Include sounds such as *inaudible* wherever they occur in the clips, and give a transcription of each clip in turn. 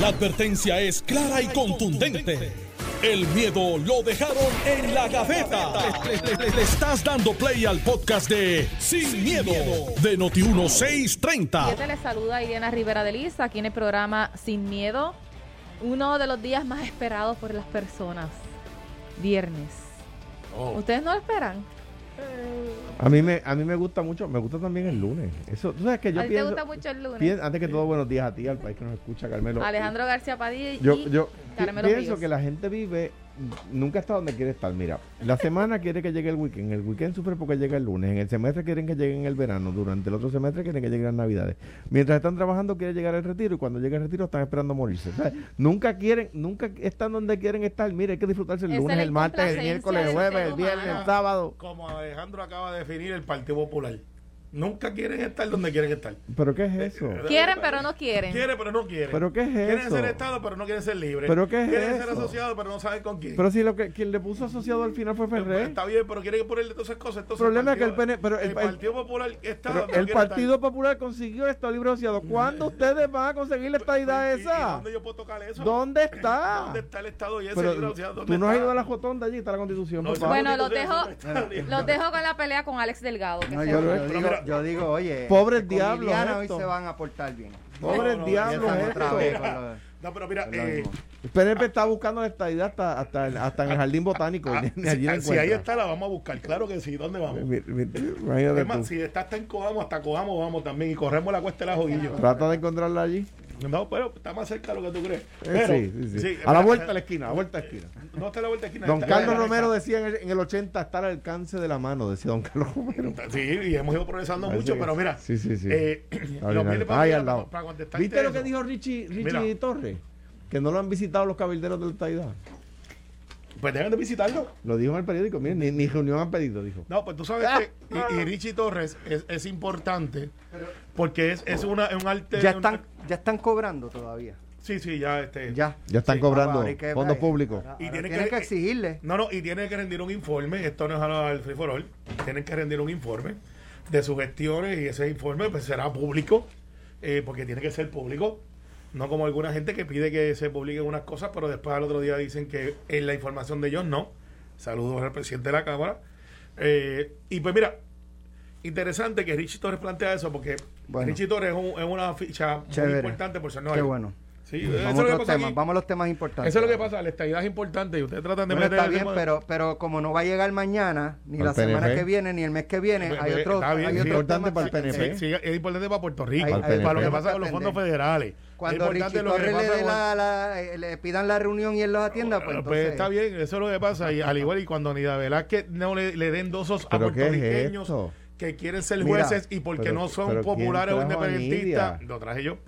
La advertencia es clara y contundente. El miedo lo dejaron en la gaveta. Le, le estás dando play al podcast de Sin, miedo, de Noti1630. Siete les saluda Irena Rivera de Liz aquí en el programa Sin Miedo. Uno de los días más esperados por las personas. Viernes. ¿Ustedes no lo esperan? A mí me a mí me gusta mucho, me gusta también el lunes. Eso, tú sabes que yo ¿A ti te pienso, gusta mucho el lunes? antes que todo buenos días a ti, al país que nos escucha, Carmelo. Alejandro García Padilla Yo, y yo Carmelo pienso Ríos. que la gente vive, nunca está donde quiere estar. Mira, la semana quiere que llegue el weekend, el weekend sufre porque llega el lunes, en el semestre quieren que llegue en el verano, durante el otro semestre quieren que lleguen las navidades. Mientras están trabajando quiere llegar el retiro y cuando llega el retiro están esperando morirse. ¿sabes? Nunca quieren, nunca están donde quieren estar. Mire, hay que disfrutarse el Esa lunes, el martes, el miércoles, el jueves, el viernes, el sábado. Como Alejandro acaba de definir el Partido Popular. Nunca quieren estar donde quieren estar. ¿Pero qué es eso? Quieren, pero no quieren. Quieren, pero no quieren. ¿Pero qué es Quieren eso? ser Estado, pero no quieren ser libres. ¿Pero qué es Quieren ser asociados, pero no saben con quién. Pero si lo que quien le puso asociado al final fue Ferrer. Está bien, pero quieren ponerle todas esas cosas. Entonces, El problema es que el PN pero el- el- Partido Popular está Pero el Partido estar. Popular consiguió esto libre asociado. ¿Cuándo ustedes van a conseguir la estadidad ¿Y- y esa? ¿Dónde yo puedo tocar eso? ¿Dónde está? ¿Dónde está el Estado y ese Pero libre asociado? ¿Dónde tú no has ido a la jotonda allí, está la constitución. No, papá. esa Bueno, los dejo, los dejo con la pelea con Alex Delgado. que No, yo. Yo digo, oye, Pobres con diablos hoy se van a portar bien. Pobre No, no, diablo Empiezan esto. otra vez con lo- No, pero mira, lo eh. El PNP está buscando la estadidad hasta, hasta, en- hasta en el jardín botánico. ah, ni si, si ahí está, la vamos a buscar. Claro que sí. ¿Dónde vamos? Mi- mi- Imagínate Es más, tú. si está hasta en Coamo, hasta Coamo vamos también y corremos la cuesta de la Joguillo. Trata de encontrarla allí. No, pero está más cerca de lo que tú crees. Eh, Pero, sí, sí, sí. sí, a la vuelta de la esquina, a la vuelta de la esquina. No está a la vuelta de esquina. Don Carlos Romero decía en el, en el 80 está al alcance de la mano, decía Don Carlos Romero. *laughs* Sí, y hemos ido progresando Parece mucho, que- pero mira. Sí, sí, sí. eh, *clears throat* lo bien, para, ahí mira, al lado. para- para contestarte ¿Viste lo que dijo Richie, Richie. Torres? Que no lo han visitado los cabilderos de la estadidad. Pues deben de visitarlo. Lo dijo en el periódico. Miren, ni, ni reunión han pedido, dijo. No, pues tú sabes que y, y Richie Torres es, es importante porque es, es una, un arte. Ya están, ya están cobrando todavía. sí, sí, ya este. Ya. Ya están Sí, cobrando Ahora que- fondos ahora- públicos. ahora Y tiene tienen que- que, exigirle. No, no, y tiene que rendir un informe. Esto no es al Free for All. Tienen que rendir un informe de sus gestiones y ese informe pues será público eh, porque tiene que ser público. No como alguna gente que pide que se publiquen unas cosas, pero después al otro día dicen que en la información de ellos no. Saludos al presidente de la Cámara. Eh, y pues mira, interesante que Richie Torres plantea eso porque Bueno. Richie Torres es, un- es una ficha muy importante por ser Qué bueno. Sí, eso es Vamos lo a que temas. Vamos los temas importantes. Eso es lo que pasa, la estadidad es importante y ustedes tratan de Bueno, meter está bien, de- pero, pero como no va a llegar mañana, ni la semana PNP. que viene, ni el mes que viene, hay otros está bien, hay sí. otros Importante para el que- PNP. Sí, es importante para Puerto Rico, Hay- para lo que pasa que con los fondos federales. Cuando es Richie que Torres le, la, la- eh, le pidan la reunión y él los atienda, pues, Pues, entonces, está bien, eso es lo que pasa. Y al igual y cuando Nida Velázquez no le, le den dosos a ¿Pero qué es puertorriqueños esto? Que quieren ser Mira, jueces y porque pero- no son pero ¿quién populares o independentistas, lo traje yo.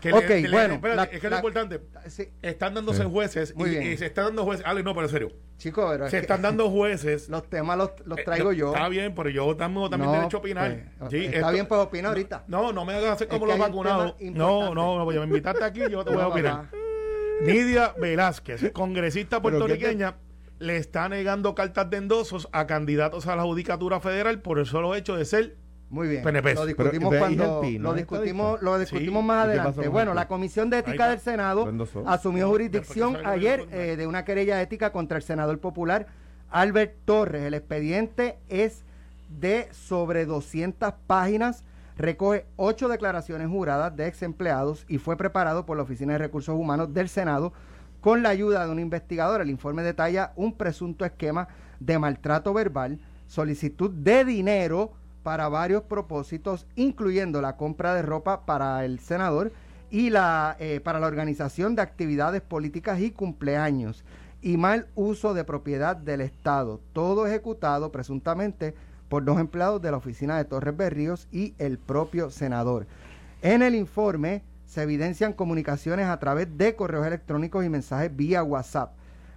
Que Ok, le- le- bueno, espérate, la- es que es importante. sí, Están dándose Sí. jueces Muy y, bien. y se están dando jueces. Ale, no, pero en serio. chicos, pero es Se que están dando *laughs* jueces. los temas los, los Eh, traigo yo. Está bien, pero yo también, también No, derecho a opinar. pues, Sí, está esto- bien, pues opina ahorita. No, no me hagas hacer como los vacunados. No, no, no, pues me invitaste aquí, yo te voy a opinar. Nidia Velázquez, congresista ¿Pero qué te- puertorriqueña, le está negando cartas de endosos a candidatos a la Judicatura Federal por el solo hecho de ser Muy bien. PNP. Lo discutimos Pero, cuando ¿y el PIN, no lo discutimos, lo discutimos Sí. más ¿Y qué pasó adelante. Bueno, la? Comisión de Ética del Senado asumió jurisdicción ayer eh, de una querella ética contra el senador popular Albert Torres. El expediente es de sobre 200 páginas, recoge ocho declaraciones juradas de ex empleados y fue preparado por la Oficina de Recursos Humanos del Senado con la ayuda de un investigador. El informe detalla un presunto esquema de maltrato verbal, solicitud de dinero para varios propósitos, incluyendo la compra de ropa para el senador y la eh, para la organización de actividades políticas y cumpleaños y mal uso de propiedad del Estado, todo ejecutado presuntamente por dos empleados de la oficina de Torres Berríos y el propio senador. En el informe se evidencian comunicaciones a través de correos electrónicos y mensajes vía WhatsApp.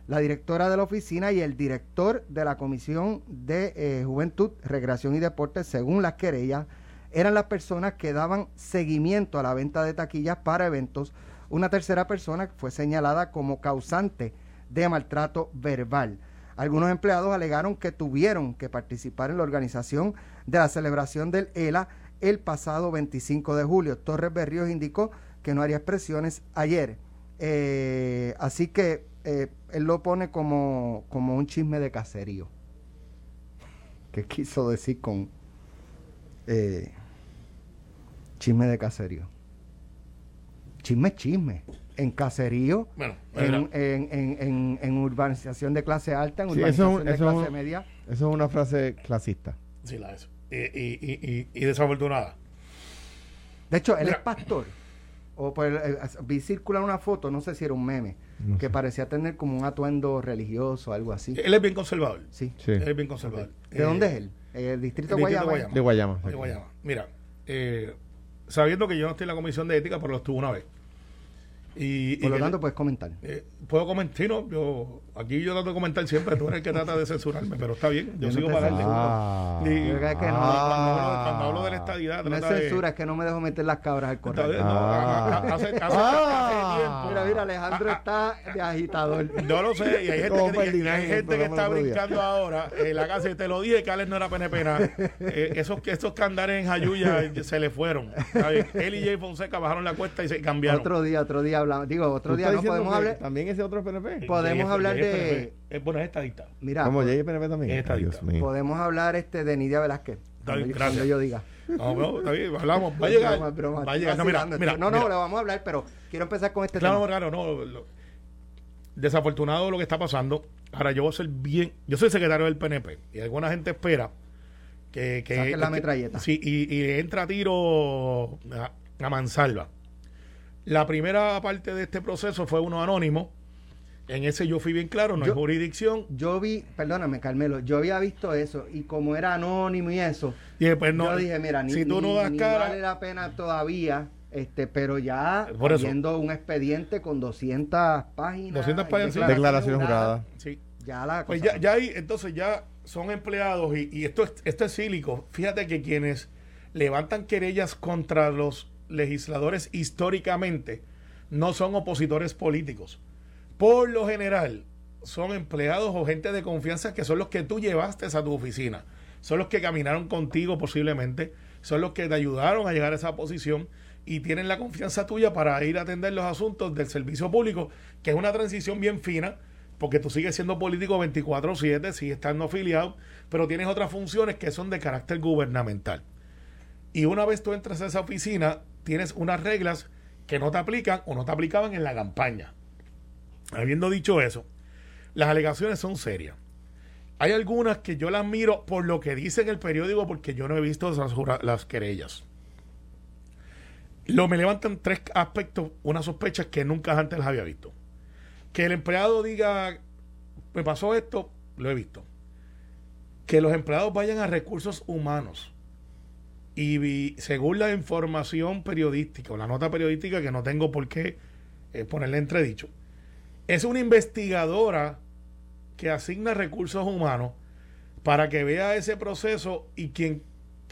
La directora de la oficina y el director de la Comisión de eh, Juventud, Recreación y Deportes, según las querellas, eran las personas que daban seguimiento a la venta de taquillas para eventos. Una tercera persona fue señalada como causante de maltrato verbal. Algunos empleados alegaron que tuvieron que participar en la organización de la celebración del ELA el pasado 25 de julio. Torres Berríos indicó que no haría expresiones ayer. Eh, así que eh, él lo pone como, como un chisme de caserío. ¿Qué quiso decir con eh, chisme de caserío? Chisme es chisme. En caserío, Bueno, en, en, en, en- en urbanización de clase alta, en Sí, eso urbanización es un- de eso es clase un- media. Eso es una frase clasista. sí, la eso. Y, y, y, y, desafortunada. De hecho, él Mira. es pastor. O pues, eh, vi circular una foto, no sé si era un meme, No que sé. parecía tener como un atuendo religioso, algo así. Él es bien conservador. Sí. Sí. Él es bien conservador. ¿De dónde es él? ¿El distrito, el distrito Guayama? Guayama. De Guayama. De Guayama. Mira, eh, sabiendo que yo no estoy en la comisión de ética, pero lo estuve una vez. Y, Por y lo tanto, puedes comentar. eh, puedo comentar, sí, no, yo, aquí yo trato de comentar siempre, tú eres el que trata de censurarme, pero está bien, yo Yo no sigo te para adelante. Ah. Y- Yo creo que no. cuando, hablo, cuando hablo de la estadidad, No es de- censura, es que no me dejo meter las cabras al corral. bien, no, Ah. hace, hace- hace- Ah. tiempo. Mira, mira, Alejandro Ah, está de agitador. No lo sé, y hay gente que, y- hay gente que está brincando ahora en la casa y te lo dije que Alex no era PNP. Eh, esos, esos candares en Jayuya se le fueron. Bien. Él y Jay Fonseca bajaron la cuesta y se cambiaron. Otro día, otro día hablamos. Digo, ¿Tú otro día no podemos hablar. También ese otro PNP. podemos hablar es de-. Eh, bueno, es estadista. Mira, Como Jay PNP también. Es estadista. Podemos hablar este de Nidia Velázquez. Está bien, gracias. cuando yo diga. No, no, está bien, hablamos. *laughs* Va a llegar. Broma, broma, va a llegar. No, mira, mira, no, no, mira. lo vamos a hablar, pero quiero empezar con este Claro, tema. claro, no. lo- desafortunado lo que está pasando. Ahora yo voy a ser bien. Yo soy secretario del PNP y alguna gente espera que. que la que- metralleta. Sí, y, y entra a tiro a, a mansalva. La primera parte de este proceso fue uno anónimo. En ese yo fui bien claro, no Yo- hay jurisdicción. Yo vi, perdóname, Carmelo, yo había visto eso y como era anónimo y eso, Y después no. yo dije, mira, ni, si tú no das ni cara. vale la pena todavía, este, pero ya Por eso. viendo un expediente con 200 páginas. 200 y páginas, sí. Declaraciones juradas. Sí. Ya la Pues ya, ya ahí, entonces ya son empleados y, y esto, es, esto es cílico. Fíjate que quienes levantan querellas contra los legisladores históricamente no son opositores políticos. Por lo general, son empleados o gente de confianza que son los que tú llevaste a tu oficina. Son los que caminaron contigo posiblemente, son los que te ayudaron a llegar a esa posición y tienen la confianza tuya para ir a atender los asuntos del servicio público, que es una transición bien fina, porque tú sigues siendo político 24/7, sigues estando afiliado, pero tienes otras funciones que son de carácter gubernamental. Y una vez tú entras a esa oficina, tienes unas reglas que no te aplican o no te aplicaban en la campaña. Habiendo dicho eso, las alegaciones son serias. Hay algunas que yo las miro por lo que dice en el periódico porque yo no he visto las querellas. Lo me levantan tres aspectos, unas sospechas que nunca antes las había visto. Que el empleado diga, me pasó esto, lo he visto. Que los empleados vayan a recursos humanos y según la información periodística o la nota periodística que no tengo por qué eh, ponerle entredicho, es una investigadora que asigna recursos humanos para que vea ese proceso y quien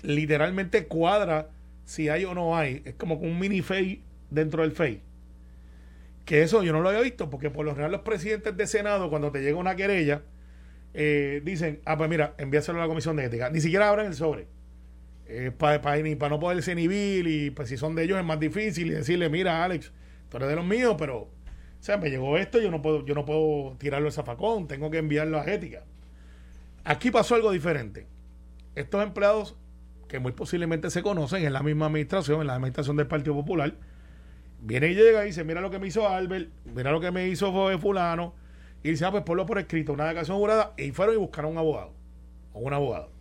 literalmente cuadra si hay o no hay. Es como un mini FEI dentro del FEI. Que eso yo no lo había visto, porque por lo general los presidentes de Senado, cuando te llega una querella, eh, dicen, ah, pues mira, envíaselo a la comisión de ética. Ni siquiera abran el sobre. Para no poderse inhibir y pues si son de ellos es más difícil y decirle, mira, Alex, tú eres de los míos, pero, o sea, me llegó esto, yo no puedo, yo no puedo tirarlo al zafacón, tengo que enviarlo a ética. Aquí pasó algo diferente. Estos empleados que muy posiblemente se conocen en la misma administración, en la administración del Partido Popular, viene y llega y dice, mira lo que me hizo Albert, mira lo que me hizo fulano, y dice, ah, pues ponlo por escrito, una declaración jurada, y fueron y buscaron un abogado, o un abogado.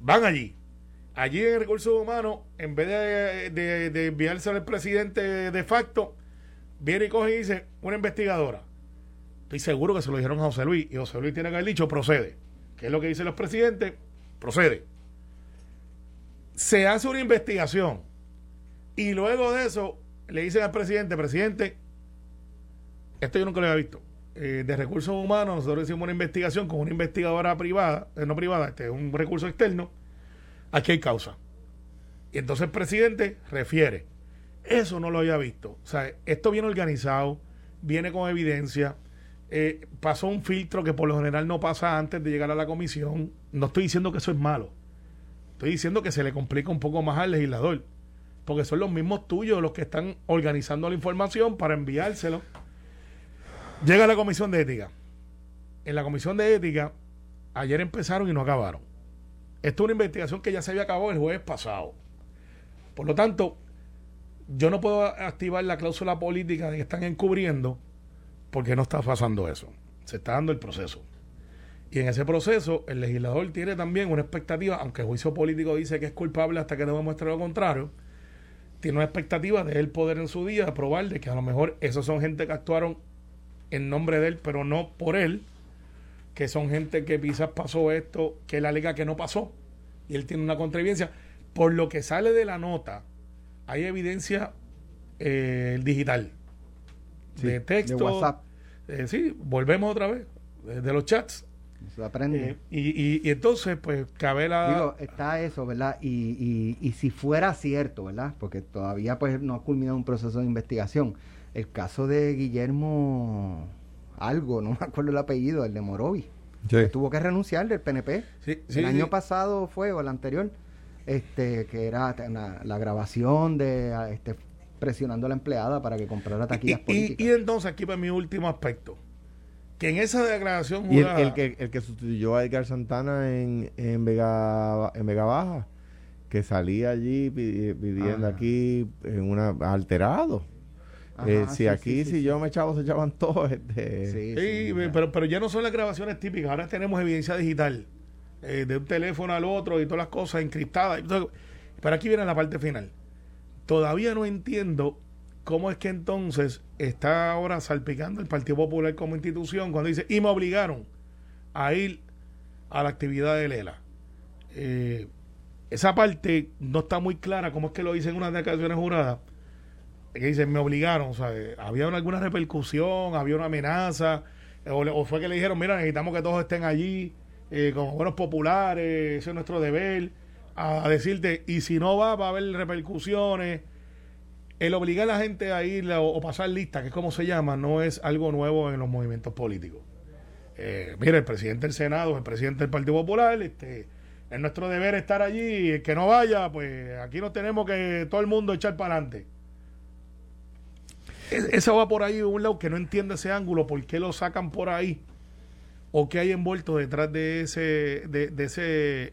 Van allí. Allí en Recursos Humanos, en vez de, de, enviárselo al presidente de facto, viene y coge y dice, una investigadora. Estoy seguro que se lo dijeron a José Luis, y José Luis tiene que haber dicho, procede. ¿Qué es lo que dicen los presidentes? Procede se hace una investigación y luego de eso le dicen al presidente, presidente, esto yo nunca lo había visto. Eh, de recursos humanos, nosotros hicimos una investigación con una investigadora privada, eh, no privada, este un recurso externo. Aquí hay causa. Y entonces el presidente refiere. Eso no lo había visto. O sea, esto viene organizado, viene con evidencia. eh, pasó un filtro que por lo general no pasa antes de llegar a la comisión. No estoy diciendo que eso es malo. Estoy diciendo que se le complica un poco más al legislador. Porque son los mismos tuyos los que están organizando la información para enviárselo. Llega la comisión de ética. En la comisión de ética, ayer empezaron y no acabaron. Esto es una investigación que ya se había acabado el jueves pasado. Por lo tanto, yo no puedo activar la cláusula política de que están encubriendo porque no está pasando eso. Se está dando el proceso. Y en ese proceso, el legislador tiene también una expectativa, aunque el juicio político dice que es culpable hasta que no demuestre lo contrario, tiene una expectativa de él poder en su día probar de que a lo mejor esos son gente que actuaron en nombre de él, pero no por él, que son gente que quizás pasó esto, que él alega que no pasó, y él tiene una contribuencia. Por lo que sale de la nota, hay evidencia eh, digital, de texto. De WhatsApp. Eh, sí, volvemos otra vez, de, de los chats. Se aprende. Eh, y, y, y entonces, pues, cabe la... Digo, está eso, ¿verdad? Y, y, y si fuera cierto, ¿verdad? Porque todavía pues no ha culminado un proceso de investigación. El caso de Guillermo algo, no *laughs* me acuerdo el apellido, el de Morovi. Sí. Tuvo que renunciar del PNP. Sí, sí, el año pasado fue, o el anterior, este, que era una- la grabación de ah, este, presionando a la empleada para que comprara taquillas y, políticas. y entonces aquí para mi último aspecto, que en esa declaración Y el, que, el que sustituyó a Edgar Santana en, en, Vega, en Vega Baja, que salía allí pidi- pidiendo Ajá. aquí en una alterado. Ajá, Eh, si sí, aquí, sí, si sí. yo me echaba, se echaban todos. Este, Sí, Sí, sí, pero, pero ya no son las grabaciones típicas, ahora tenemos evidencia digital, eh, de un teléfono al otro y todas las cosas encriptadas. Entonces, pero aquí viene la parte final. Todavía no entiendo cómo es que entonces está ahora salpicando el Partido Popular como institución cuando dice, y me obligaron a ir a la actividad de Lela. Eh, esa parte no está muy clara, cómo es que lo dicen en unas declaraciones juradas que dicen me obligaron, o sea, había una- alguna repercusión, había una amenaza, o, fue que le dijeron, mira, necesitamos que todos estén allí, eh, como buenos populares, ese es nuestro deber, a, decirte, y si no va, va a haber repercusiones. El obligar a la gente a ir o, pasar lista, que es como se llama, no es algo nuevo en los movimientos políticos. Eh, mire, el presidente del Senado, el presidente del Partido Popular, este, es nuestro deber estar allí, el que no vaya, pues aquí nos tenemos que todo el mundo echar para adelante. Es- Eso va por ahí de un lado que no entiende ese ángulo, por qué lo sacan por ahí, o qué hay envuelto detrás de ese, de, de ese,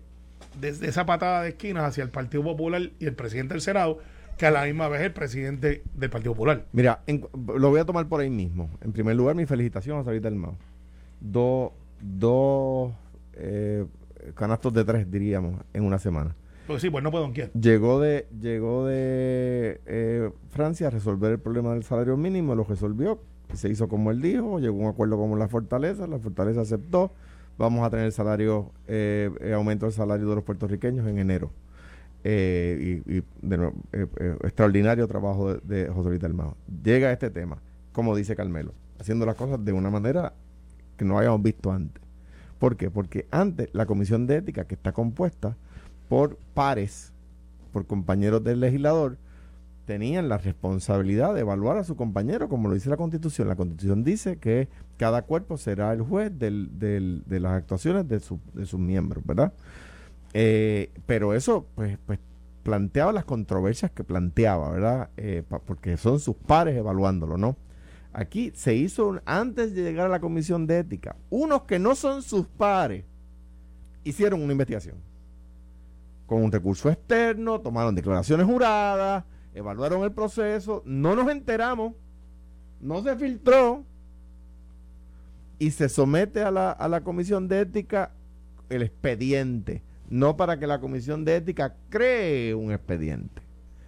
de, esa patada de esquinas hacia el Partido Popular y el presidente del Senado, que a la misma vez es el presidente del Partido Popular. Mira, lo voy a tomar por ahí mismo. En primer lugar, mi felicitación a Sarita Mao. Dos dos eh, canastos de tres, diríamos, en una semana. Pues sí, pues no puedo donkear. Llegó de, llegó de eh, Francia a resolver el problema del salario mínimo, lo resolvió, se hizo como él dijo, llegó a un acuerdo con la Fortaleza, la Fortaleza aceptó, vamos a tener salario, eh, eh, aumento del salario de los puertorriqueños en enero. Y de nuevo, extraordinario trabajo de, José Luis Dalmao. Llega este tema, como dice Carmelo, haciendo las cosas de una manera que no habíamos visto antes. ¿Por qué? Porque antes la comisión de ética, que está compuesta por pares, por compañeros del legislador, tenían la responsabilidad de evaluar a su compañero, como lo dice la Constitución. La Constitución dice que cada cuerpo será el juez de las actuaciones de, su- de sus miembros, ¿verdad? Eh, pero eso, pues, pues, planteaba las controversias que planteaba, ¿verdad? Eh, porque son sus pares evaluándolo, ¿no? Aquí se hizo, antes de llegar a la comisión de ética, unos que no son sus pares hicieron una investigación con un recurso externo, tomaron declaraciones juradas, evaluaron el proceso, no nos enteramos, no se filtró y se somete a la, a la comisión de ética el expediente, no para que la comisión de ética cree un expediente,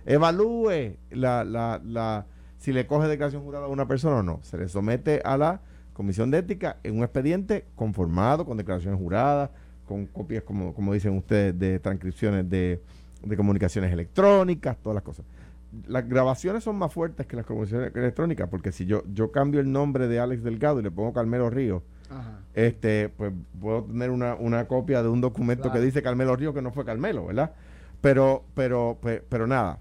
evalúe la, la, la, si le coge declaración jurada a una persona o no, se le somete a la comisión de ética en un expediente conformado con declaraciones juradas, con copias, como, como dicen ustedes, de transcripciones de, de comunicaciones electrónicas, todas las cosas. Las grabaciones son más fuertes que las comunicaciones electrónicas, porque si yo, yo cambio el nombre de Alex Delgado y le pongo Carmelo Río, Ajá. este, pues puedo tener una, una copia de un documento Claro. que dice Carmelo Río que no fue Carmelo, ¿verdad? Pero, pero, pues, pero nada.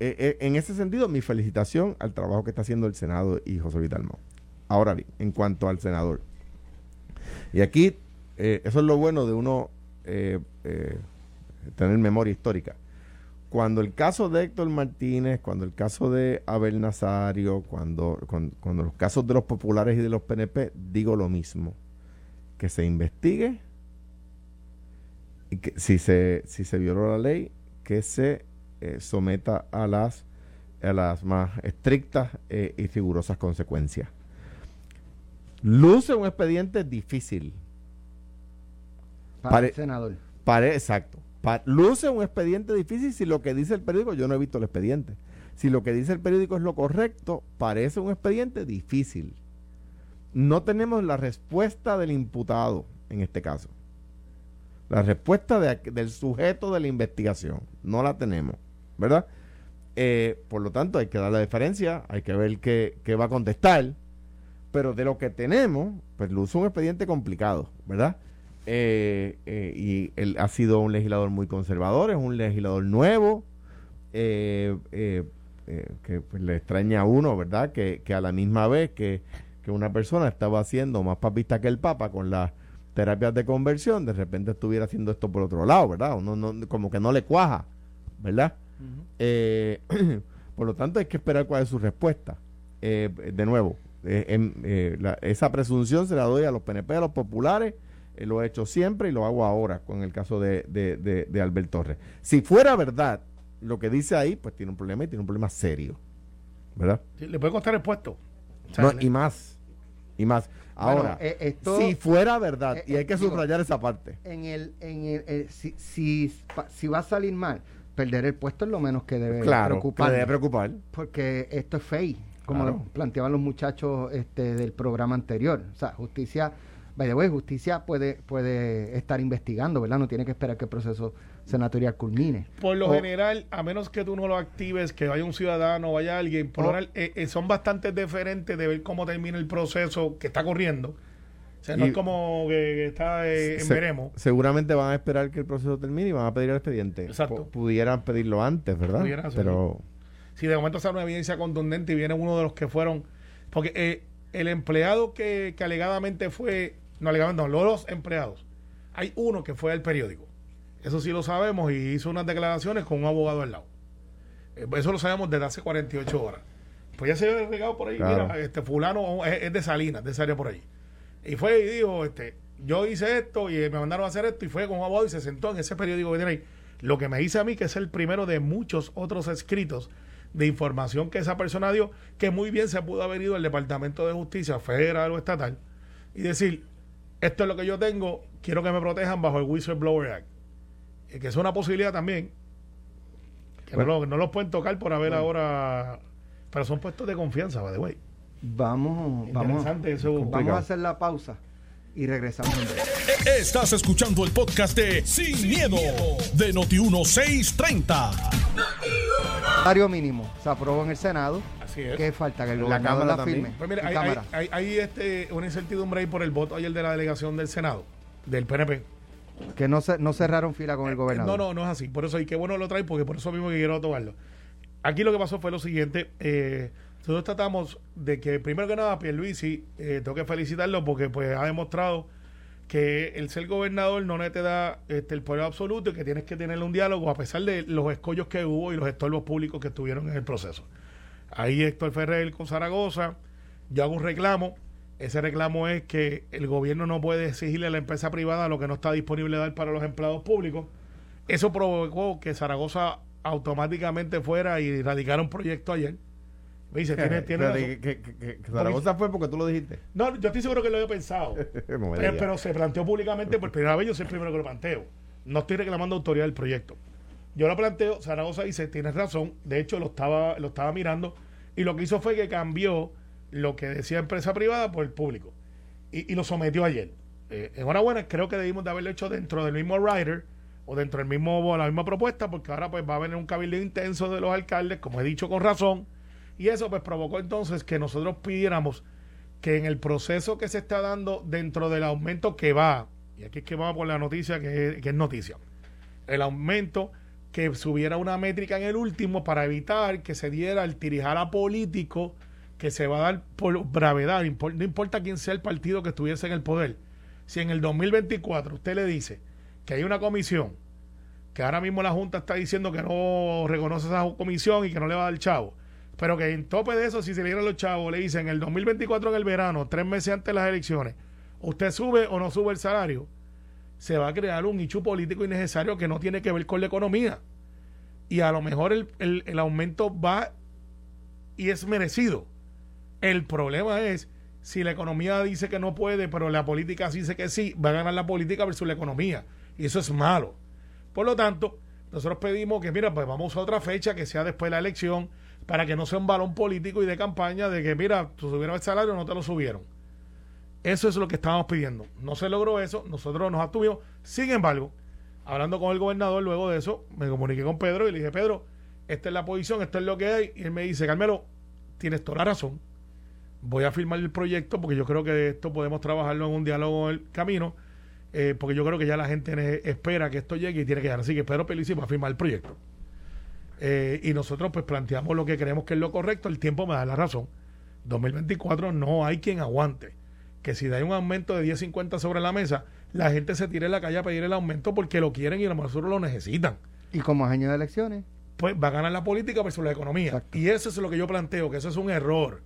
Eh, eh, en ese sentido, mi felicitación al trabajo que está haciendo el Senado y José Luis Dalmau. Ahora bien, en cuanto al senador. Y aquí, eh, eso es lo bueno de uno eh, eh, tener memoria histórica. cuando el caso de Héctor Martínez, cuando el caso de Abel Nazario, cuando, cuando, los casos de los populares y de los PNP, digo lo mismo. Que se investigue y que si se, si se violó la ley, que se eh, someta a las, a las más estrictas y rigurosas consecuencias. Luce un expediente difícil. Para el senador. Pare, exacto luce un expediente difícil si lo que dice el periódico, yo no he visto el expediente, si lo que dice el periódico es lo correcto, parece un expediente difícil. No tenemos la respuesta del imputado en este caso. La respuesta del sujeto de la investigación. No la tenemos, ¿verdad? Eh, por lo tanto, hay que dar la diferencia, hay que ver qué, qué va a contestar. Pero de lo que tenemos, pues luce un expediente complicado, ¿verdad? Eh, eh, y él ha sido un legislador muy conservador, es un legislador nuevo, eh, que pues, le extraña a uno, ¿verdad? Que, a la misma vez que, una persona estaba haciendo más papista que el Papa con las terapias de conversión, de repente estuviera haciendo esto por otro lado, ¿verdad? Uno no, como que no le cuaja, ¿verdad? *clears throat* por lo tanto, hay que esperar cuál es su respuesta. de nuevo, em, esa presunción se la doy a los PNP, a los populares, eh, lo he hecho siempre y lo hago ahora con el caso de, de, Albert Torres. Si fuera verdad lo que dice ahí, pues tiene un problema y tiene un problema serio. ¿Verdad? le puede costar el puesto. y más. Y más. Ahora, eh, si fuera verdad, eh, y hay que subrayar esa parte. En el, en el, si, si, va a salir mal, perder el puesto es lo menos que debe preocupar. debe preocupar. Porque esto es fake, como planteaban los muchachos este, del programa anterior. O sea, justicia By the way, justicia puede, puede estar investigando, ¿verdad? No tiene que esperar que el proceso senatorial culmine. Por lo general, a menos que tú no lo actives, que vaya un ciudadano, vaya alguien, por general, eh, eh, son bastante diferentes de ver cómo termina el proceso que está corriendo. O sea, no es como que, está eh, en veremos. Seguramente van a esperar que el proceso termine y van a pedir el expediente. Exacto. pudieran pedirlo antes, ¿verdad? Pero... Si de momento sale una evidencia contundente y viene uno de los que fueron... Porque el empleado que, que alegadamente fue no, no, los empleados. Hay uno que fue al periódico. Eso sí lo sabemos y hizo unas declaraciones con un abogado al lado. Eh, eso lo sabemos desde hace 48 horas. Pues ya se había regado por ahí. Mira, este fulano es, de Salinas, de esa área por ahí. Y fue y dijo, este, yo hice esto y me mandaron a hacer esto y fue con un abogado y se sentó en ese periódico que tiene ahí. Lo que me dice a mí que es el primero de muchos otros escritos de información que esa persona dio, que muy bien se pudo haber ido al Departamento de Justicia federal o estatal y decir, esto es lo que yo tengo, quiero que me protejan bajo el Whistleblower Act. que es una posibilidad también. Que no, los pueden tocar por haber ahora. Pero son puestos de confianza, by the way. Vamos, vamos, vamos a hacer la pausa y regresamos. Estás escuchando el podcast de Sin, miedo, de Noti1630. Salario mínimo se aprobó en el Senado. Así es. ¿Qué falta? Que el gobernador la, firme. Pues mira, hay, hay, este, una incertidumbre ahí por el voto ayer de la delegación del Senado, del PNP. Que no, se, no cerraron fila con el eh, gobernador. No, no, no es así. Por eso, y qué bueno lo trae, porque por eso mismo que quiero tomarlo. Aquí lo que pasó fue lo siguiente. Eh, nosotros tratamos de que, primero que nada, Pierluisi, eh, tengo que felicitarlo porque pues ha demostrado que el ser gobernador no te da este, el poder absoluto y que tienes que tener un diálogo a pesar de los escollos que hubo y los estorbos públicos que estuvieron en el proceso. Ahí Héctor Ferrer con Zaragoza, yo hago un reclamo. Ese reclamo es que el gobierno no puede exigirle a la empresa privada lo que no está disponible dar para los empleados públicos. Eso provocó que Zaragoza automáticamente fuera y radicara un proyecto ayer dice, tiene, *laughs* tiene que, que, Zaragoza fue porque tú lo dijiste. No, yo estoy seguro que lo había pensado. *laughs* pero, se planteó públicamente por primera vez, yo soy el primero que lo planteo. No estoy reclamando autoridad del proyecto. Yo lo planteo, Zaragoza dice, tienes razón, de hecho lo estaba, lo estaba mirando, y lo que hizo fue que cambió lo que decía empresa privada por el público. Y, lo sometió ayer. Eh, enhorabuena, creo que debimos de haberlo hecho dentro del mismo rider o dentro del mismo, la misma propuesta, porque ahora pues va a venir un cabildo intenso de los alcaldes, como he dicho con razón y eso pues provocó entonces que nosotros pidiéramos que en el proceso que se está dando dentro del aumento que va, y aquí es que vamos por la noticia que es, noticia, el aumento que subiera una métrica en el último para evitar que se diera el tirijala político que se va a dar por gravedad, no importa quién sea el partido que estuviese en el poder. Si en el 2024 usted le dice que hay una comisión que ahora mismo la Junta está diciendo que no reconoce esa comisión y que no le va a dar chavo. Pero que en tope de eso, si se le dieran los chavos, le dicen el 2024 en el verano, tres meses antes de las elecciones, usted sube o no sube el salario, se va a crear un nicho político innecesario que no tiene que ver con la economía. Y a lo mejor el, el- el aumento va y es merecido. El problema es si la economía dice que no puede, pero la política dice que sí, va a ganar la política versus la economía. Y eso es malo. Por lo tanto, nosotros pedimos que, mira, pues vamos a otra fecha que sea después de la elección para que no sea un balón político y de campaña de que, mira, tú subieron el salario no te lo subieron. Eso es lo que estábamos pidiendo. No se logró eso, nosotros nos abstuvimos. Sin embargo, hablando con el gobernador luego de eso, me comuniqué con Pedro y le dije, Pedro, esta es la posición, esto es lo que hay. Y él me dice, Carmelo, tienes toda la razón. Voy a firmar el proyecto porque yo creo que esto podemos trabajarlo en un diálogo en el camino, eh, porque yo creo que ya la gente espera que esto llegue y tiene que llegar. Así que Pedro Pelici va a firmar el proyecto. Eh, y nosotros pues planteamos lo que creemos que es lo correcto, el tiempo me da la razón. 2024 no hay quien aguante. Que si hay un aumento de 10.50 sobre la mesa, la gente se tire en la calle a pedir el aumento porque lo quieren y a lo mejor lo necesitan. Y como es año de elecciones, Pues va a ganar la política versus la economía. Exacto. Y eso es lo que yo planteo, que eso es un error.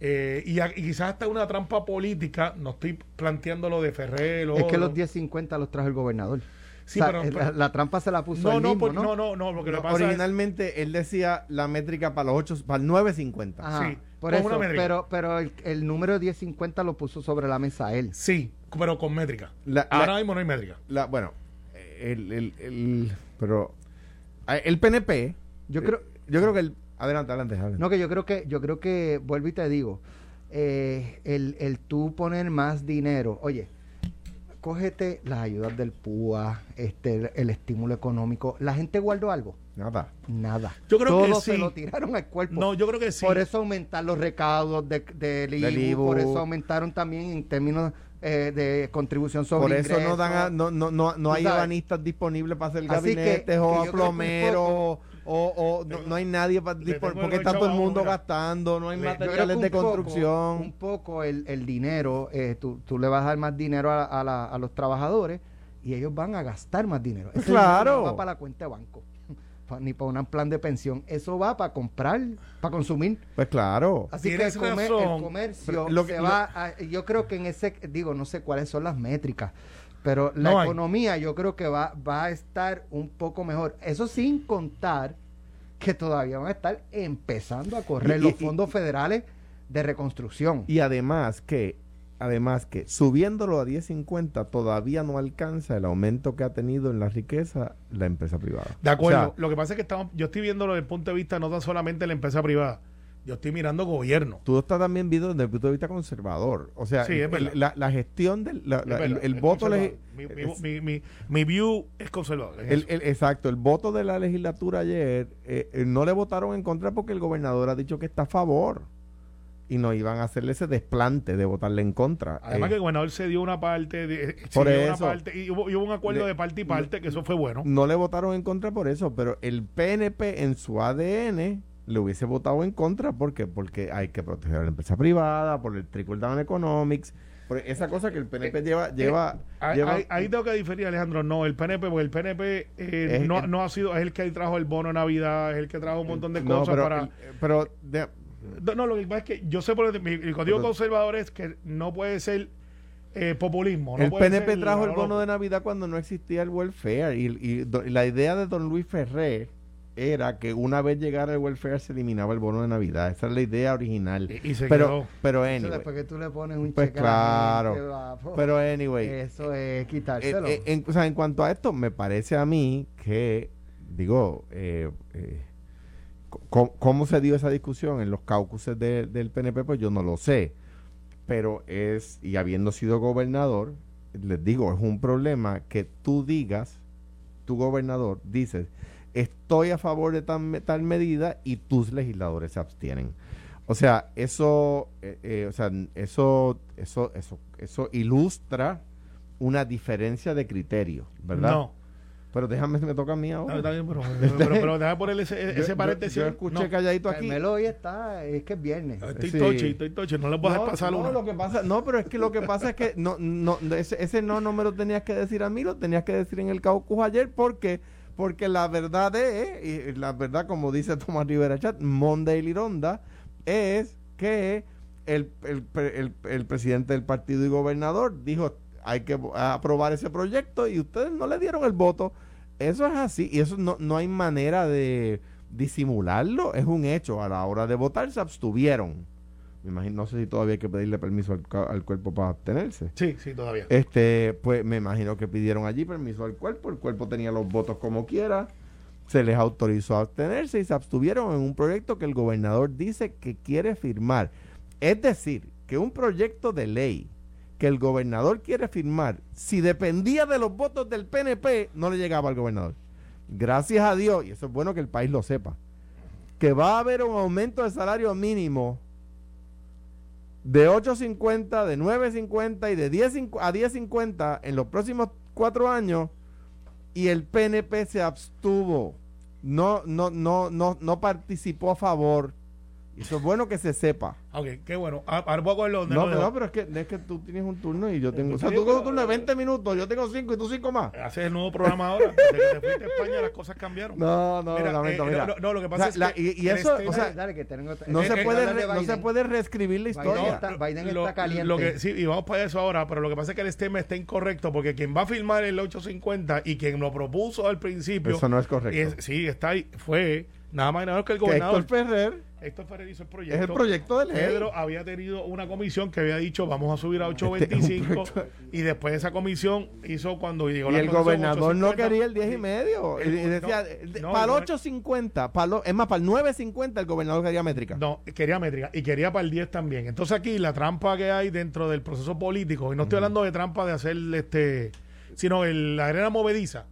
Eh, y, a- y quizás hasta una trampa política, no estoy planteando lo de Ferrer. lo es que los 10.50 los trajo el gobernador. Sí, O sea, pero- eh, pero- la, la trampa se la puso no, él no, mismo, por- ¿no? no, no, no, lo que pasa es- originalmente él decía la métrica para los 8, para el 9.50. Ajá, Sí, por eso, pero, pero el, el número de 10.50 lo puso sobre la mesa él. Sí, pero con métrica. La- Ahora la- mismo no hay métrica. La- bueno, el, el, el- pero eh, el PNP, Yo eh, creo, yo creo que el, adelante, adelante, adelante. no que yo creo que, yo creo que, vuelvo y te digo, eh, el, el tú poner más dinero, oye, cógete las ayudas del PUA, este, el, el estímulo económico, la gente guardó algo, Nada. nada. Yo creo que Todo se sí. lo tiraron al cuerpo. No, yo creo que sí. Por eso aumentar los recaudos de- del IBU, Del IBU. por eso aumentaron también en términos eh, de contribución sobre Por eso no dan a- no, no, no, no hay sabes. ebanistas disponibles para hacer Así gabinetes que o a que un plomeros o, o no, no hay nadie para porque el está todo el mundo gastando, no hay Le- materiales de un poco- construcción. un poco el, el dinero, eh, tú, tú le vas a dar más dinero a, a la- a los trabajadores y ellos van a gastar más dinero. Ese Claro. dinero no va para la cuenta de banco, *laughs* ni para un plan de pensión. Eso va para comprar, para consumir. Pues claro. Así que el, comer- el comercio Pero lo que- se lo- va a- yo creo que en ese, digo, no sé cuáles son las métricas, pero la No hay. economía yo creo que va, va a estar un poco mejor. Eso sin contar que todavía van a estar empezando a correr Y- los y- fondos federales de reconstrucción. Y además que, además que subiéndolo a 10.50 todavía no alcanza el aumento que ha tenido en la riqueza la empresa privada. De acuerdo. O sea, lo que pasa es que estamos, yo estoy viéndolo desde el punto de vista no tan solamente de la empresa privada. Yo estoy mirando gobierno. tú estás también viendo desde el punto de vista conservador. O sea, Sí, el- la, la gestión del la- la- el, voto legi- mi, es- mi- mi- mi view es conservador. el- eso. exacto, el voto de la legislatura ayer eh, eh, no le votaron en contra porque el gobernador ha dicho que está a favor y no iban a hacerle ese desplante de votarle en contra. Además Eh, que el gobernador se dio una parte, de, Por cedió una eso. parte y hubo, y hubo un acuerdo Le- de parte y parte, que eso fue bueno. no le votaron en contra por eso, pero el PNP en su ADN le hubiese votado en contra ¿por qué? porque hay que proteger a la empresa privada, por el trickle down economics, por esa cosa que el PNP lleva lleva, Ahí, lleva ahí- ahí tengo que diferir, Alejandro. No, el PNP, porque el PNP eh, Es- no, no ha sido, es el que trajo el bono de Navidad, es el que trajo un montón de no, cosas pero, para. el- pero de- No, lo que pasa es que yo sé por el, código conservador es que no puede ser eh, populismo. no el PNP trajo el bono de. Navidad cuando no existía el welfare y, y y la idea de don Luis Ferré era que una vez llegara el welfare se eliminaba el bono de Navidad. Esa es la idea original. Y, y se pero, quedó. pero Eso anyway, después que tú le pones un Pues cheque a la claro. gente, va, po. pero anyway, eso es Eh, quitárselo. eh, en, o sea, en cuanto a esto, me parece a mí que, digo, eh, eh, ¿cómo se dio esa discusión en los caucuses de- del PNP? Pues yo no lo sé. Pero es, y habiendo sido gobernador, les digo, es un problema que tú digas, tu gobernador, dices, estoy a favor de tal, me- tal medida y tus legisladores se abstienen. O sea, eso, eh, eh, o sea, eso, eso, eso, eso ilustra una diferencia de criterio, ¿verdad? No. Pero déjame, me toca a mí No, ahora. está bien, pero, pero, pero deja poner ese, *laughs* ese yo- paréntesis. Yo, escuché No. calladito aquí. Carmelo hoy está, es que es viernes. Estoy Sí. tochi, estoy tochi. No le puedo dejar pasar no, una. lo que pasa, no, pero es que lo que pasa es que no, no, ese, ese no no me lo tenías que decir a mí, lo tenías que decir en el caucus ayer porque porque la verdad es, y la verdad como dice *laughs* Tomás Rivera Chat, Monday Lironda, es que el, el, el, el presidente del partido y gobernador dijo hay que aprobar ese proyecto y ustedes no le dieron el voto. Eso es así y eso no, no hay manera de disimularlo, es un hecho. A la hora de votar se abstuvieron. Me imagino, no sé si todavía hay que pedirle permiso al, al, cuerpo para abstenerse. Sí, sí, todavía. Este, pues me imagino que pidieron allí permiso al cuerpo, el cuerpo tenía los votos como quiera, se les autorizó a abstenerse y se abstuvieron en un proyecto que el gobernador dice que quiere firmar. Es decir, que un proyecto de ley que el gobernador quiere firmar, si dependía de los votos del PNP, no le llegaba al gobernador. Gracias a Dios, y eso es bueno que el país lo sepa, que va a haber un aumento de salario mínimo de 8.50, de 9.50 y de 10 a 10.50 en los próximos cuatro años y el PNP se abstuvo, no, no, no, no, no participó a favor eso es bueno que se sepa. Ok, qué bueno. Ah, ahora voy a No, no, pero es que, es que tú tienes un turno y yo tengo. O sea, tú tienes un turno de 20 minutos, yo tengo 5 y tú 5 más. Haces el nuevo programa ahora. Desde que te fuiste a España las cosas cambiaron. No, no, mira, lamento, eh, mira. No, no, lo que pasa es que. Y, y eso, o sea, dale, que tengo, no, se puede no se puede reescribir la historia. Biden está, Biden está lo, caliente. Lo que, sí, y vamos para eso ahora, pero lo que pasa es que el esquema está incorrecto porque quien va a firmar el 850 y quien lo propuso al principio. Eso no es correcto. sí, está ahí. Fue nada más y nada menos que el gobernador. Héctor Ferrer Héctor Ferrer hizo el proyecto. Es el proyecto de ley. Pedro había tenido una comisión que había dicho vamos a subir a 8.25 este y después esa comisión hizo cuando llegó y el gobernador no quería el 10 y medio. decía, para el 8.50, para es más, para el 9.50 el gobernador quería métrica. No, quería métrica y quería para el 10 también. Entonces aquí la trampa que hay dentro del proceso político, y no estoy hablando de trampa de hacer este sino el, la arena movediza,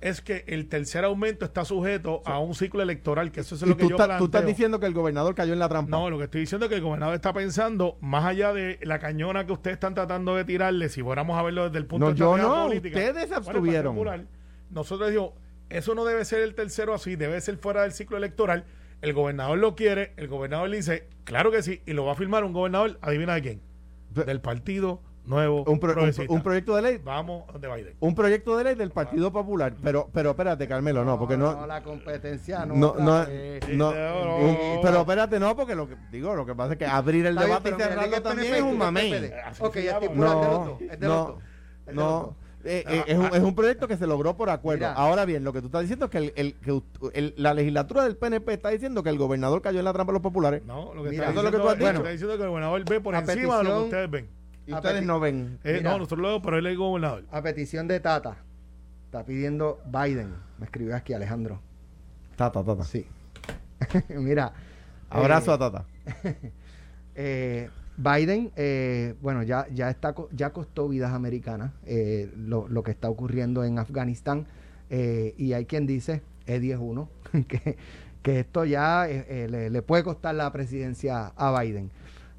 es que el tercer aumento está sujeto a un ciclo electoral, que eso es lo que yo planteo. ¿Tú estás diciendo que el gobernador cayó en la trampa? No, lo que estoy diciendo es que el gobernador está pensando, más allá de la cañona que ustedes están tratando de tirarle, si fuéramos a verlo desde el punto de vista no, política. ustedes abstuvieron. nosotros dijimos, eso no debe ser el tercero así, debe ser fuera del ciclo electoral. El gobernador lo quiere, el gobernador le dice, claro que sí, y lo va a firmar un gobernador, adivina de quién, del partido nuevo un, proyecto de ley. Vamos de Biden un proyecto de ley del Partido Popular. Pero pero espérate Carmelo no porque no, la competencia no no no, pero espérate no porque lo que digo lo que pasa es que abrir el debate y cerrarlo también es un mamey. Ok ya no no no. eh, eh, es, un, es, un, proyecto que se logró por acuerdo. Ahora bien, lo que tú estás diciendo es que, el, que la legislatura del PNP está diciendo que el gobernador cayó en la trampa de los populares. No, lo que, está, diciendo, es lo que tú has dicho. está diciendo que el gobernador ve por encima de lo que ustedes ven. Y ustedes no ven. Eh, no, nosotros luego, pero él es gobernador. A petición de Tata, está pidiendo Biden. Me escribió aquí Alejandro. Tata, Tata. Sí. *laughs* Mira. Abrazo a Tata. *laughs* eh, Biden, eh, bueno, ya, ya, está, ya costó vidas americanas eh, lo, lo, que está ocurriendo en Afganistán. Eh, y hay quien dice, Eddie es uno, *laughs* que, que esto ya le, le, puede costar la presidencia a Biden.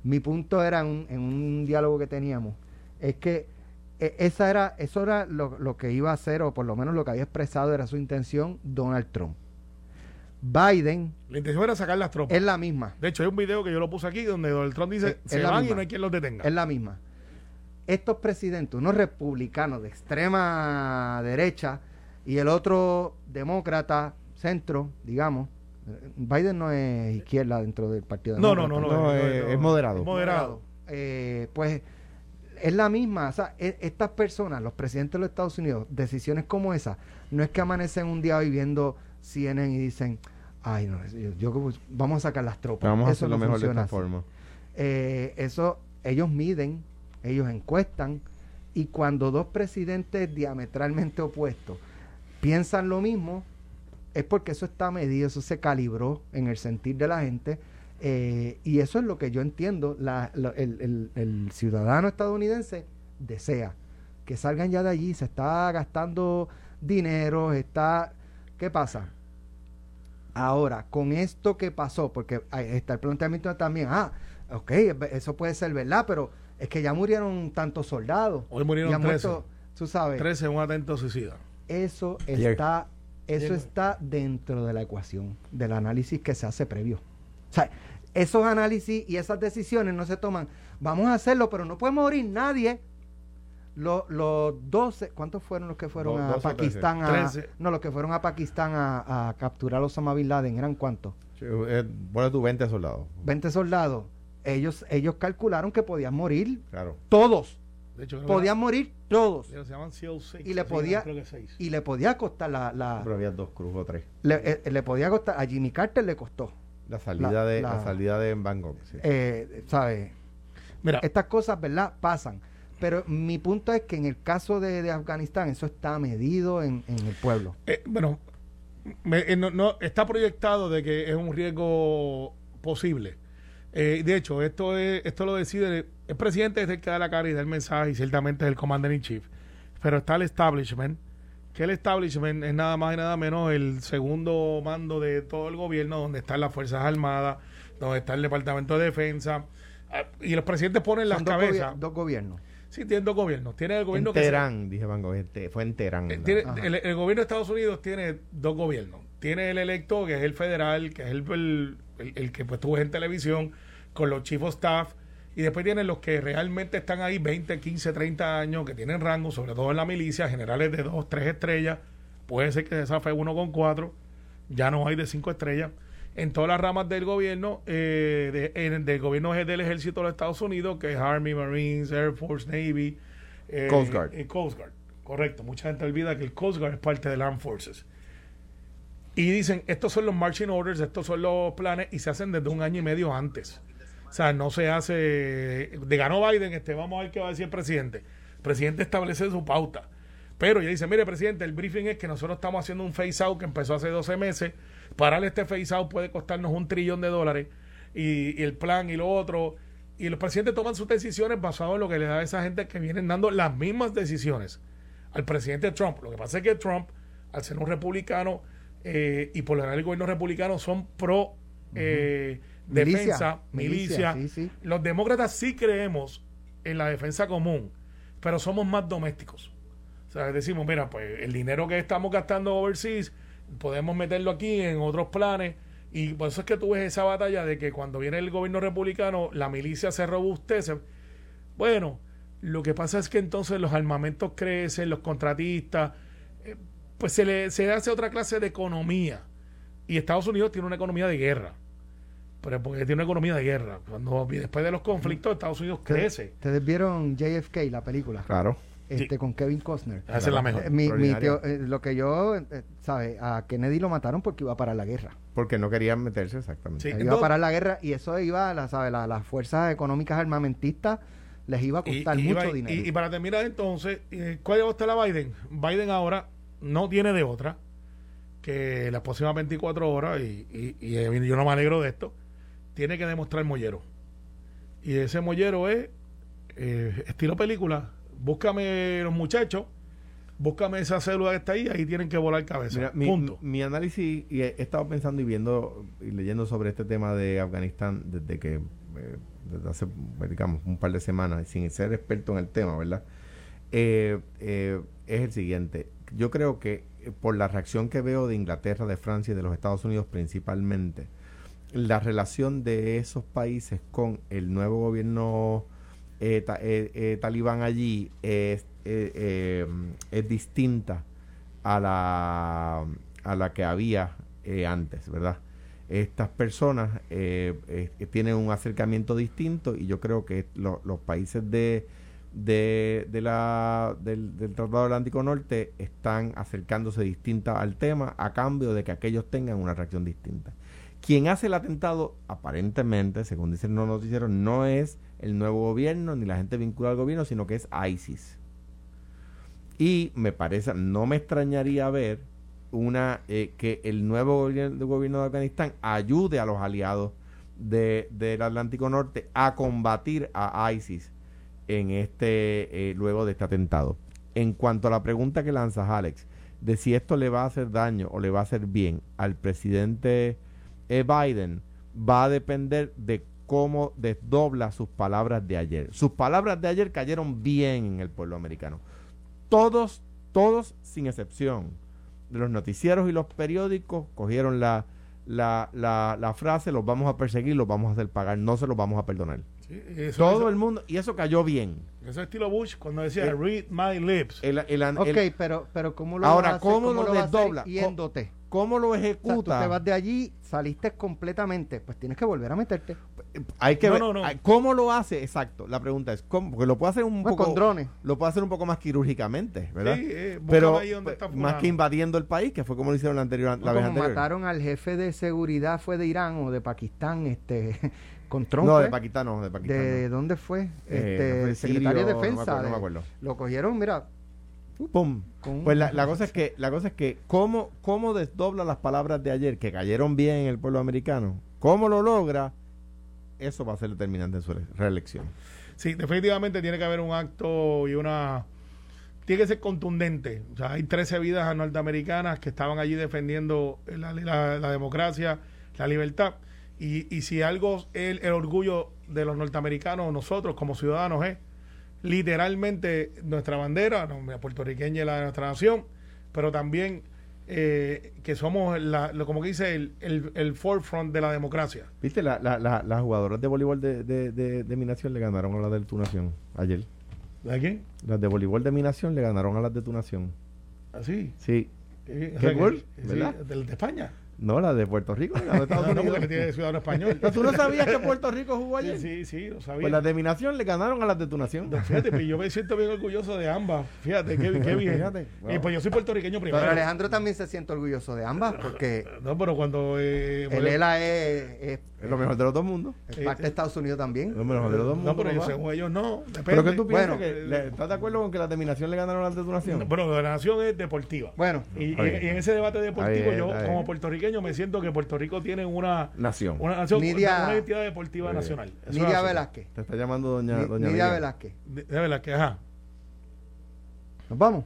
Mi punto era en un diálogo que teníamos, es que esa era, eso era lo, lo que iba a hacer, o por lo menos lo que había expresado era su intención Donald Trump. Biden. La intención era sacar las tropas. Es la misma. De hecho, hay un video que yo lo puse aquí donde Donald Trump dice: se van y no hay quien los detenga. Es la misma. Estos presidentes, unos republicanos de extrema derecha y el otro demócrata, centro, digamos. Biden no es izquierda dentro del partido no, no, no, no, es, moderado. moderado. Eh, pues es la misma. O sea, e, estas personas, los presidentes de los Estados Unidos, decisiones como esa, no es que amanecen un día viviendo CNN y dicen, ay, no, yo, vamos a sacar las tropas. Vamos eso a lo mejor de esta forma. Eh, eso, ellos miden, ellos encuestan, y cuando dos presidentes diametralmente opuestos piensan lo mismo, es porque eso está medido, eso se calibró en el sentir de la gente. Eh, y eso es lo que yo entiendo, el, el, ciudadano estadounidense desea que salgan ya de allí, se está gastando dinero, está... ¿Qué pasa? Ahora, con esto que pasó, porque está el planteamiento también, ah, ok, eso puede ser verdad, pero es que ya murieron tantos soldados. Hoy murieron 13. tú sabes. 13 un atento suicida. Eso está, eso está dentro de la ecuación, del análisis que se hace previo. O sea, esos análisis y esas decisiones no se toman, vamos a hacerlo, pero no puede morir nadie. Los, los 12, ¿cuántos fueron los que fueron a 12 o Pakistán? A, 13. no, los que fueron a Pakistán a, a capturar a Osama Bin Laden, ¿eran cuántos? Sí, eh, tu 20 soldados. 20 soldados. Ellos, ellos calcularon que podían morir Claro. todos. De hecho, creo Podían morir todos. que era- se llaman SEAL 6. Y le podía- Creo que seis. Y le podía costar la... la Pero había dos cruz o tres. le, eh, le podía costar... A Jimmy Carter le costó. La salida La- de la- la salida de Bangkok. sí. Eh, ¿Sabes? Mira, Estas cosas, ¿verdad? Pasan. Pero mi punto es que en el caso de, de Afganistán, eso está medido en, en el pueblo. eh, bueno, me- eh, no, no- está proyectado de que es un riesgo posible. Eh, de hecho, esto es, esto lo decide el presidente es el que da la cara y da el mensaje y ciertamente es el commander in chief. Pero está el establishment, que el establishment es nada más y nada menos el segundo mando de todo el gobierno, donde están las Fuerzas Armadas, donde está el Departamento de Defensa. ah, Y los presidentes ponen las dos, cabezas. gobier- dos gobiernos. Sí, tiene dos gobiernos. Tiene el gobierno En que se- Teherán, dije Bangkok. en Te- Fue en Teherán. eh, el, el gobierno de Estados Unidos tiene dos gobiernos. Tiene el electo, que es el federal, que es el, el, el- el que pues, tú ves en televisión, con los chief of staff. Y después tienen los que realmente están ahí 20, 15, 30 años, que tienen rango, sobre todo en la milicia, generales de 2, 3 estrellas. Puede ser que se desafe uno con 4. Ya no hay de 5 estrellas. En todas las ramas del gobierno, eh, de- en- del gobierno del ejército de los Estados Unidos, que es Army, Marines, Air Force, Navy. eh, Coast Guard. y Coast Guard. Correcto. Mucha gente olvida que el Coast Guard es parte del Armed Forces. Y dicen, estos son los marching orders, estos son los planes, y se hacen desde un año y medio antes. O sea, no se hace. De ganó Biden, este, vamos a ver qué va a decir el presidente. El presidente establece su pauta. Pero ya dice, mire, presidente, el briefing es que nosotros estamos haciendo un phase out que empezó hace 12 meses. Pararle este phase out puede costarnos un trillón de dólares. Y, y el plan y lo otro. Y los presidentes toman sus decisiones basadas en lo que le da a esa gente que vienen dando las mismas decisiones al presidente Trump. Lo que pasa es que Trump, al ser un republicano eh, y por lo general el gobierno republicano son pro eh, defensa, milicia. milicia, sí, sí. Los demócratas sí creemos en la defensa común, pero somos más domésticos. O sea, decimos, mira, pues el dinero que estamos gastando overseas, podemos meterlo aquí en otros planes. Y por eso es que tú ves esa batalla de que cuando viene el gobierno republicano, la milicia se robustece. Bueno, lo que pasa es que entonces los armamentos crecen, los contratistas, pues se le se hace otra clase de economía. Y Estados Unidos tiene una economía de guerra. Pero es porque tiene una economía de guerra. Cuando después de los conflictos, Estados Unidos crece. Ustedes vieron JFK, la película, Claro. este, con Kevin Costner. Esa es la mejor. Eh, mi- mi teo- eh, lo que yo, eh, ¿sabe? A Kennedy lo mataron porque iba a parar la guerra. Porque no querían meterse exactamente. Sí. iba a entonces- parar la guerra y eso iba, a la, ¿sabe? La- las fuerzas económicas armamentistas les iba a costar y mucho iba- dinero. Y, y para terminar entonces, eh, ¿cuál va a estar la Biden? Biden ahora no tiene de otra que las próximas 24 horas, y, y- y, eh, yo no me alegro de esto, tiene que demostrar mollero. Y ese mollero es eh, estilo película. Búscame los muchachos, búscame esa célula que está ahí, ahí tienen que volar cabeza. Mira, mi, Punto. mi análisis, y he estado pensando y viendo y leyendo sobre este tema de Afganistán desde que, eh, desde hace, digamos, un par de semanas, sin ser experto en el tema, ¿verdad? Eh, eh, es el siguiente. Yo creo que eh, por la reacción que veo de Inglaterra, de Francia y de los Estados Unidos principalmente, la relación de esos países con el nuevo gobierno eh, eh, talibán allí es, es distinta a la, a la que había antes, ¿verdad? Estas personas tienen un acercamiento distinto y yo creo que lo- los países de, de, de la, del, del Tratado Atlántico Norte están acercándose distinta al tema a cambio de que aquellos tengan una reacción distinta. Quien hace el atentado, aparentemente, según dicen los noticieros, no es el nuevo gobierno ni la gente vinculada al gobierno, sino que es ISIS. Y me parece, no me extrañaría ver una eh, que el nuevo gobierno, gobierno de Afganistán ayude a los aliados de- del Atlántico Norte a combatir a ISIS en este eh, luego de este atentado. En cuanto a la pregunta que lanzas, Alex, de si esto le va a hacer daño o le va a hacer bien al presidente eh, Biden, va a depender de cómo desdobla sus palabras de ayer. Sus palabras de ayer cayeron bien en el pueblo americano. Todos, todos, sin excepción, los noticieros y los periódicos, cogieron la, la, la, la frase, los vamos a perseguir, los vamos a hacer pagar, no se los vamos a perdonar. Sí, eso- Todo eso- el mundo, y eso cayó bien. Eso es estilo Bush cuando decía read my lips. El, el- el- Ok, pero, pero ¿cómo lo Ahora? ¿cómo lo hacer desdobla? Yéndote. ¿Cómo lo O sea, tú ejecuta? te vas de allí, saliste completamente, pues tienes que volver a meterte. Hay que No, ver. no, no. hay- ¿Cómo lo hace? Exacto. La pregunta es, ¿cómo? Porque lo puede hacer un Pues poco. con drones. Lo puede hacer un poco más quirúrgicamente, ¿verdad? Sí, eh, Pero ahí donde está pues, más que invadiendo el país, que fue como lo hicieron la anterior, la vez como anterior. mataron al jefe de seguridad, fue de Irán o de Pakistán, este, con Trump. No, de ¿eh? Pakistán no, de Pakistán. ¿De no. dónde fue? Eh, este, no fue el secretario de sirio, no me defensa. acuerdo, no me de- acuerdo. Lo cogieron, mira, Pum. Con- Pues la, la *laughs* cosa es que, la cosa es que, ¿cómo, cómo desdobla las palabras de ayer que cayeron bien en el pueblo americano? ¿Cómo lo logra? Eso va a ser determinante en su re- reelección. Sí, definitivamente tiene que haber un acto y una... Tiene que ser contundente. O sea, hay 13 vidas norteamericanas que estaban allí defendiendo la, la- la democracia, la libertad. Y, y si algo el, el orgullo de los norteamericanos, nosotros como ciudadanos, es literalmente nuestra bandera, no, la puertorriqueña y la de nuestra nación, pero también eh, que somos, la, lo, como que dice, el, el, el forefront de la democracia. ¿Viste? La- la- la- las jugadoras de voleibol de, de, de- de mi nación le ganaron a las de tu nación ayer. ¿De quién? Las de voleibol de mi nación le ganaron a las de tu nación. Así. Sí. Eh, o Qué que- gol, sí, ¿verdad? del de España. No, las de Puerto Rico. Las de *laughs* Estados No, no, Unidos. porque tiene ciudadano español. ¿Tú no sabías que Puerto Rico jugó ayer? Sí, sí, lo sabía. Pues las de mi nación le ganaron a las de tu nación. No, Fíjate, pues yo me siento bien orgulloso de ambas. Fíjate, qué, qué bien. Fíjate, wow. Y pues yo soy puertorriqueño primero. pero Alejandro también se siente orgulloso de ambas porque No, pero cuando... Eh, el ELA es, es- Es lo mejor de los dos mundos. es parte de Estados Unidos también. Lo mejor de los dos mundos. no, pero yo, según ellos no. Depende. ¿Pero qué tú piensas? Bueno, que le- ¿Estás de acuerdo con que las de mi nación le ganaron a las de tu nación? No, Pero la nación es deportiva. Bueno, Y, en ese debate deportivo, bien, yo como puertorriqueño me siento que Puerto Rico tiene una, Nación. una nación, Nidia- una identidad deportiva nacional. Eso es Nidia. Velázquez. Te está llamando doña, Ni- doña Nidia. Velázquez. Verdad que, ajá. ¿Nos vamos?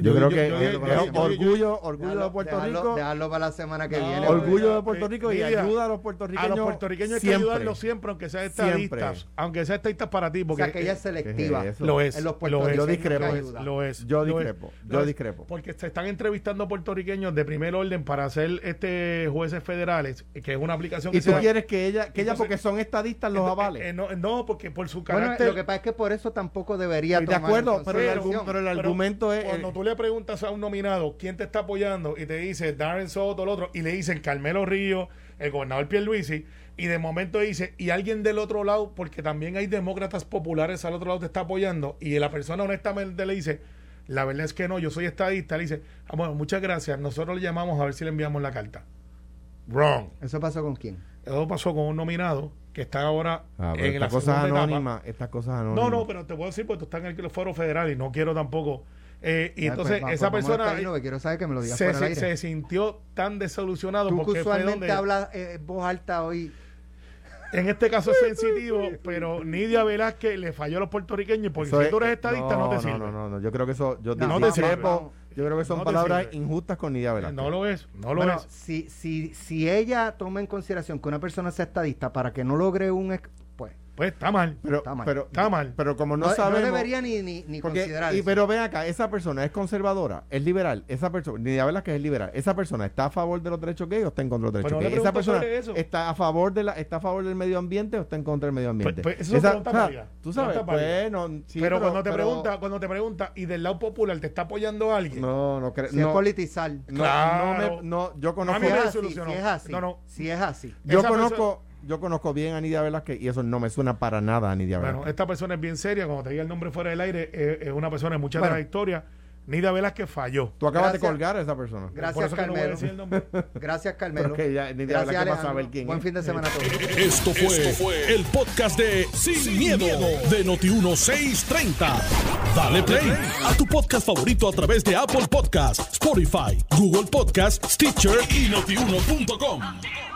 Yo, creo que yo- eh, eh, orgullo, orgullo Dejarlo- de Puerto dejarlo- Rico, Dejarlo para la semana que No, viene. orgullo de eh, Puerto Rico y ayuda a los A puertorriqueños. los puertorriqueños hay que siempre. ayudarlos siempre, aunque sean Siempre. estadistas. Aunque sean estadistas para ti, O porque sea, que ella es eh, selectiva. Lo es. En los lo es. Yo discrepo. Lo es. Yo discrepo, yo es, discrepo. Porque se están entrevistando puertorriqueños de primer orden para hacer este jueces federales, que es una aplicación Y que se tú quieres que ella, que ella porque son estadistas, los Entonces, avales. eh, no, no, porque por su Bueno, carácter. lo que pasa es que por eso tampoco debería de acuerdo, pero el, argumento es. Cuando eh, tú le preguntas a un nominado quién te está apoyando y te dice Darren Soto, el otro, y le dicen Carmelo Río, el gobernador Pierluisi, y de momento dice, y alguien del otro lado, porque también hay demócratas populares al otro lado te está apoyando, y la persona honestamente le dice, la verdad es que no, yo soy estadista, le dice, ah, bueno, muchas gracias, nosotros le llamamos a ver si le enviamos la carta. Wrong. ¿Eso pasó con quién? Eso pasó con un nominado que está ahora ah, en la estas cosas segunda etapa. anónimas, estas cosas anónimas. No, no, pero te puedo decir, porque tú estás en el foro federal y no quiero tampoco. Eh, y Ah, entonces, pues, esa pues, persona despedirnos, que quiero saber que me lo digas se, sintió tan desilusionado Tú que porque fue usualmente donde. hablas eh, voz alta hoy. En este caso es sensitivo, pero Nidia Velázquez le falló a los puertorriqueños porque Eso si es- tú eres estadista no, te sirve. No, no, no, yo creo que eso. Yo, No, no te sirve. Yo creo que son No palabras sirve. injustas con Nidia Velázquez. No lo es, no lo bueno, es. si, si, si ella toma en consideración que una persona sea estadista para que no logre un... Pues Pues está mal. Pero, Está mal. pero, Está mal. Pero como no, no, no sabemos. debería ni, ni, ni porque- considerar y, eso. pero ven acá, esa persona es conservadora, es liberal, esa persona, Nidia Velázquez es liberal, esa persona está a favor de los derechos gays o está en contra de los Pues derechos no gays, esa persona está a favor de la, está a favor del medio ambiente o está en contra del medio ambiente. Pues- pues eso es Esa- pregunta o sea, válida. Tú sabes, bueno, sí, pero, cuando te pero- pregunta, cuando te pregunta, y del lado popular te está apoyando alguien. No, no creo. si es no, politizar. no, Claro. no me- no, yo A conozco mí si me es así, desilusionó. si es así, No, no. si es así. Yo Esa conozco, yo conozco bien a Nidia Velázquez y eso no me suena para nada a Nidia Bueno, Velázquez. esta persona es bien seria, cuando te diga el nombre fuera del aire, es, es una persona de mucha Bueno. trayectoria. Nidia Velázquez falló. Tú acabas de colgar a esa persona. Gracias, no Carmelo. *laughs* Gracias, Carmelo. Porque ya Nidia Gracias, Velázquez va a Alejandro. saber quién Buen es. fin de semana a todos. Esto fue, el podcast de Sin, miedo, de Noti1630. Dale play a tu podcast favorito a través de Apple Podcasts, Spotify, Google Podcasts, Stitcher y notiuno.com.